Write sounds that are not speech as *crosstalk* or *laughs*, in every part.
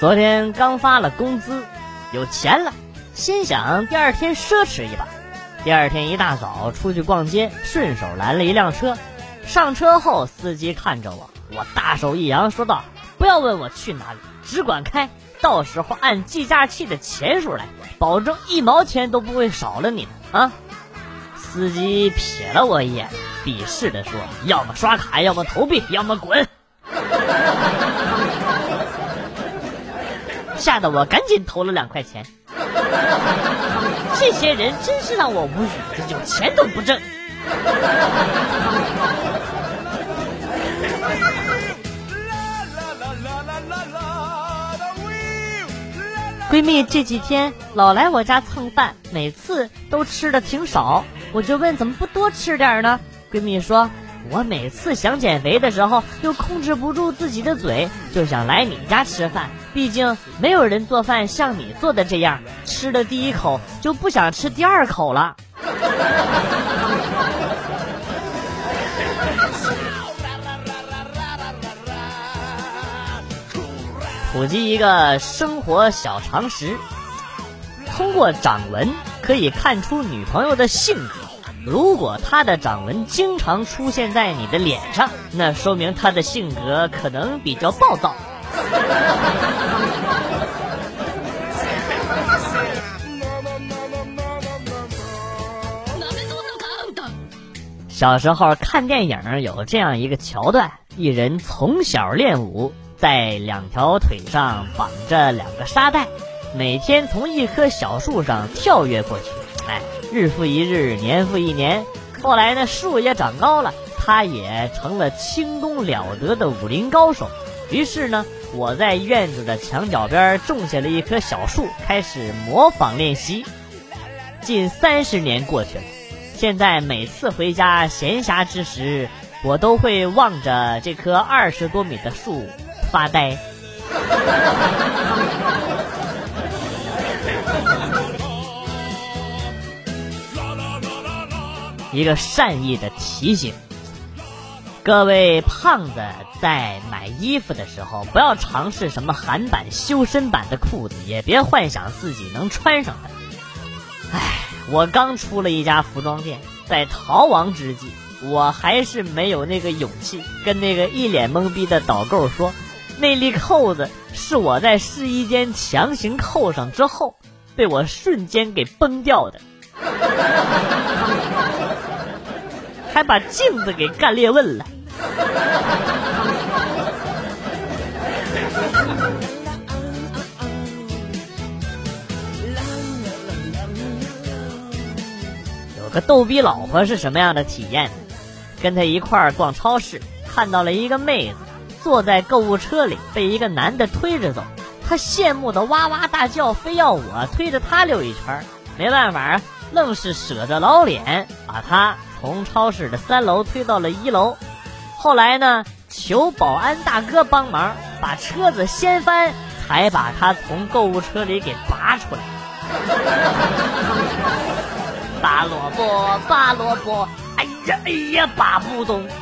昨天刚发了工资，有钱了，心想第二天奢侈一把。第二天一大早出去逛街，顺手拦了一辆车。上车后，司机看着我，我大手一扬，说道：“不要问我去哪里，只管开，到时候按计价器的钱数来，保证一毛钱都不会少了你的啊！”司机瞥了我一眼，鄙视的说：“要么刷卡，要么投币，要么滚。”吓得我赶紧投了两块钱。这些人真是让我无语，有钱都不挣。闺蜜这几天老来我家蹭饭，每次都吃的挺少，我就问怎么不多吃点呢？闺蜜说。我每次想减肥的时候，又控制不住自己的嘴，就想来你家吃饭。毕竟没有人做饭像你做的这样，吃了第一口就不想吃第二口了。普及一个生活小常识：通过掌纹可以看出女朋友的性格。如果她的掌纹经常出现在你的脸上，那说明她的性格可能比较暴躁。小时候看电影有这样一个桥段：一人从小练武，在两条腿上绑着两个沙袋，每天从一棵小树上跳跃过去。哎。日复一日，年复一年，后来呢，树也长高了，他也成了轻功了得的武林高手。于是呢，我在院子的墙角边种下了一棵小树，开始模仿练习。近三十年过去了，现在每次回家闲暇之时，我都会望着这棵二十多米的树发呆。*laughs* 一个善意的提醒，各位胖子在买衣服的时候，不要尝试什么韩版、修身版的裤子，也别幻想自己能穿上它。唉，我刚出了一家服装店，在逃亡之际，我还是没有那个勇气跟那个一脸懵逼的导购说，那粒扣子是我在试衣间强行扣上之后，被我瞬间给崩掉的。还把镜子给干裂问了。个逗逼老婆是什么样的体验呢？跟他一块儿逛超市，看到了一个妹子坐在购物车里，被一个男的推着走，他羡慕的哇哇大叫，非要我推着他溜一圈没办法，愣是舍着老脸把他。从超市的三楼推到了一楼，后来呢，求保安大哥帮忙把车子掀翻，才把他从购物车里给拔出来。拔萝卜，拔萝卜，哎呀哎呀，拔不动。*laughs*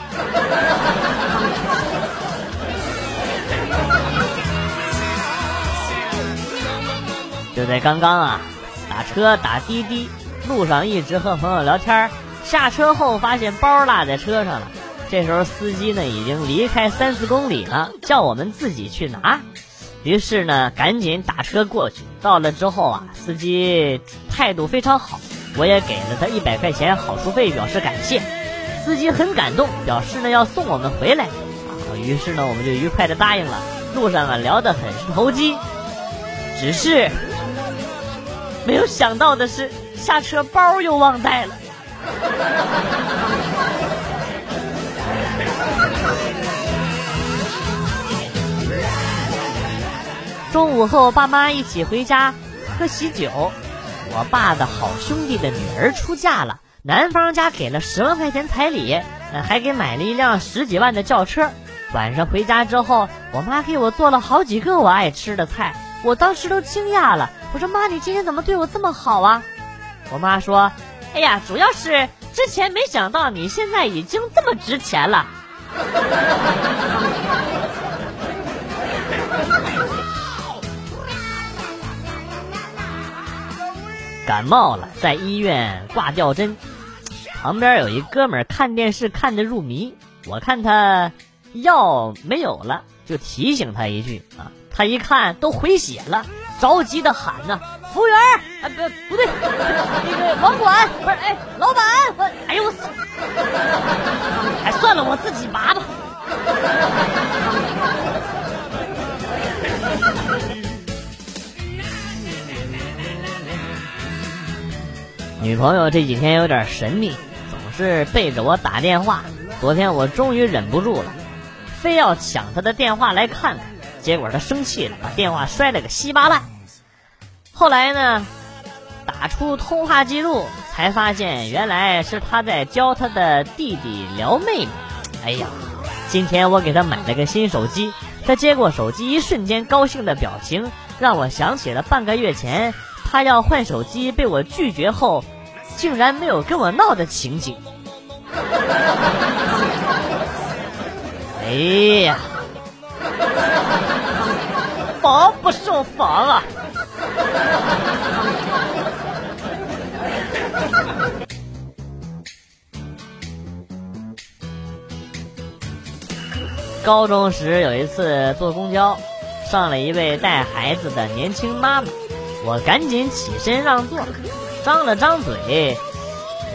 就在刚刚啊，打车打滴滴，路上一直和朋友聊天下车后发现包落在车上了，这时候司机呢已经离开三四公里了，叫我们自己去拿。于是呢，赶紧打车过去。到了之后啊，司机态度非常好，我也给了他一百块钱好处费表示感谢。司机很感动，表示呢要送我们回来。啊，于是呢我们就愉快的答应了。路上啊聊得很是投机，只是没有想到的是，下车包又忘带了。中午和我爸妈一起回家喝喜酒，我爸的好兄弟的女儿出嫁了，男方家给了十万块钱彩礼，还给买了一辆十几万的轿车。晚上回家之后，我妈给我做了好几个我爱吃的菜，我当时都惊讶了。我说妈，你今天怎么对我这么好啊？我妈说。哎呀，主要是之前没想到你现在已经这么值钱了。*laughs* 感冒了，在医院挂吊针，旁边有一哥们儿看电视看得入迷，我看他药没有了，就提醒他一句啊，他一看都回血了，着急的喊呢：“服务员，啊不不对，那个网管不是哎，老板，我哎呦我操，哎算了，我自己拔女朋友这几天有点神秘，总是背着我打电话。昨天我终于忍不住了，非要抢她的电话来看看。结果她生气了，把电话摔了个稀巴烂。后来呢，打出通话记录，才发现原来是她在教她的弟弟撩妹妹。哎呀，今天我给她买了个新手机，她接过手机，一瞬间高兴的表情，让我想起了半个月前。他要换手机，被我拒绝后，竟然没有跟我闹的情景。*laughs* 哎呀，防不胜防啊！高中时有一次坐公交，上了一位带孩子的年轻妈妈。我赶紧起身让座，张了张嘴，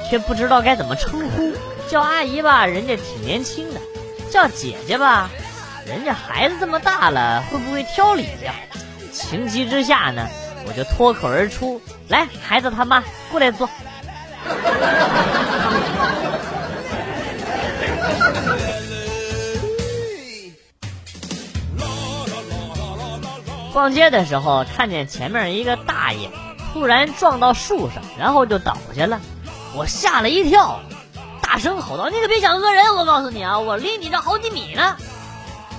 却不知道该怎么称呼。叫阿姨吧，人家挺年轻的；叫姐姐吧，人家孩子这么大了，会不会挑理呀？情急之下呢，我就脱口而出：“来，孩子他妈，过来坐。*laughs* ”逛街的时候，看见前面一个大爷突然撞到树上，然后就倒下了，我吓了一跳，大声吼道：“你可别想讹人！我告诉你啊，我离你这好几米呢！”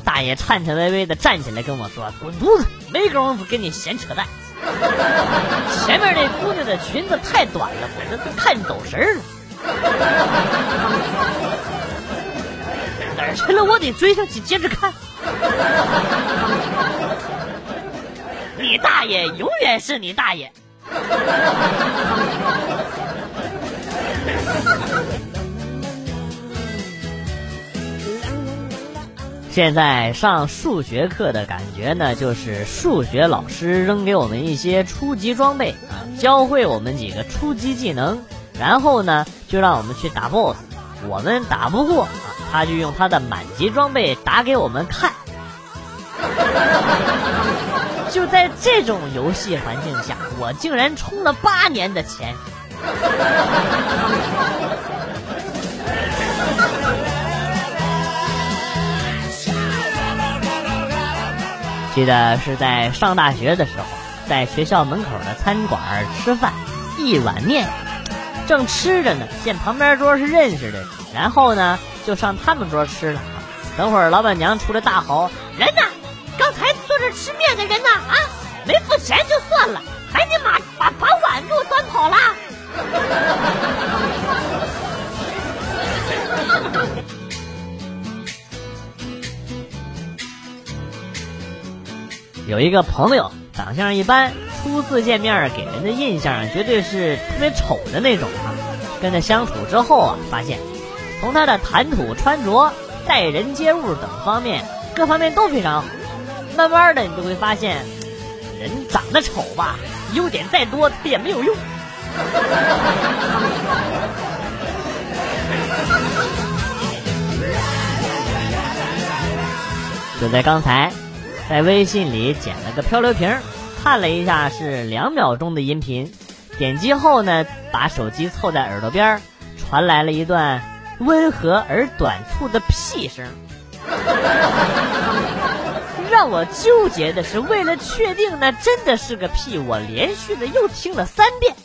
大爷颤颤巍巍的站起来跟我说：“滚犊子，没工夫跟你闲扯淡。*laughs* 前面那姑娘的裙子太短了，我这都看走神了。哪儿去了？我得追上去接着看。*laughs* ”你大爷，永远是你大爷！现在上数学课的感觉呢，就是数学老师扔给我们一些初级装备啊，教会我们几个初级技能，然后呢，就让我们去打 BOSS。我们打不过啊，他就用他的满级装备打给我们看。就在这种游戏环境下，我竟然充了八年的钱。记得是在上大学的时候，在学校门口的餐馆吃饭，一碗面，正吃着呢，见旁边桌是认识的，然后呢就上他们桌吃了。等会儿老板娘出来大吼：“人呢？”刚才这吃面的人呢？啊，没付钱就算了，还你妈把把碗给我端跑了。有一个朋友，长相一般，初次见面给人的印象绝对是特别丑的那种啊。跟他相处之后啊，发现从他的谈吐、穿着、待人接物等方面，各方面都非常好。慢慢的，你就会发现，人长得丑吧，优点再多他也没有用。*laughs* 就在刚才，在微信里捡了个漂流瓶，看了一下是两秒钟的音频，点击后呢，把手机凑在耳朵边，传来了一段温和而短促的屁声。让我纠结的是，为了确定那真的是个屁，我连续的又听了三遍，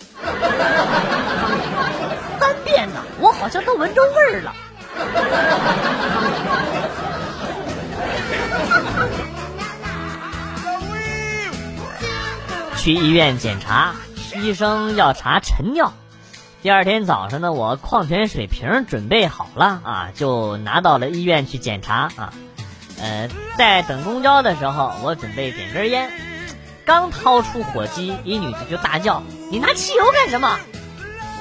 三遍呢，我好像都闻着味儿了。去医院检查，医生要查晨尿。第二天早上呢，我矿泉水瓶准备好了啊，就拿到了医院去检查啊。呃，在等公交的时候，我准备点根烟，刚掏出火机，一女的就大叫：“你拿汽油干什么？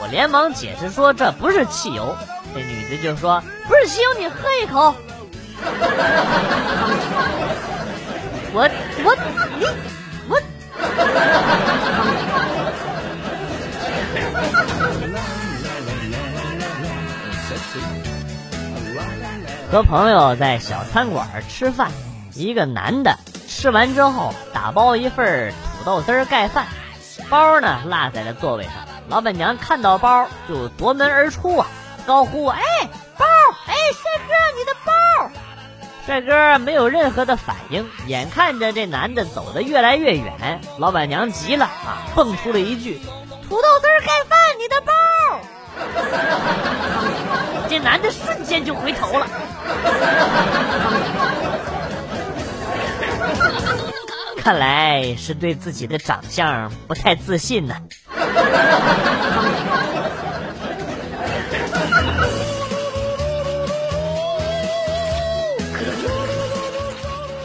我连忙解释说这不是汽油。这女的就说不是汽油，你喝一口。我我你我。和朋友在小餐馆吃饭，一个男的吃完之后打包一份土豆丝盖饭，包呢落在了座位上。老板娘看到包就夺门而出啊，高呼：“哎，包！哎，帅哥，你的包！”帅哥没有任何的反应，眼看着这男的走得越来越远，老板娘急了啊，蹦出了一句：“土豆丝盖饭，你的包！” *laughs* 这男的瞬间就回头了，*laughs* 看来是对自己的长相不太自信呢。*laughs*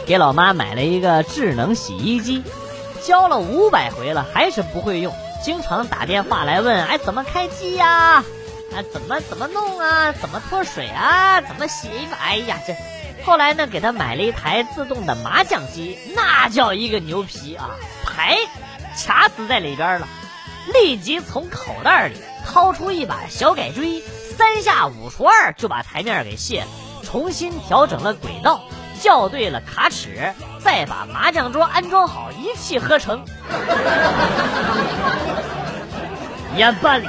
给老妈买了一个智能洗衣机，教了五百回了，还是不会用，经常打电话来问，哎，怎么开机呀？啊怎么怎么弄啊？怎么脱水啊？怎么洗衣服？哎呀，这后来呢，给他买了一台自动的麻将机，那叫一个牛皮啊！牌卡死在里边了，立即从口袋里掏出一把小改锥，三下五除二就把台面给卸了，重新调整了轨道，校对了卡尺，再把麻将桌安装好，一气呵成。*laughs* 眼巴里。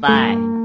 Bye.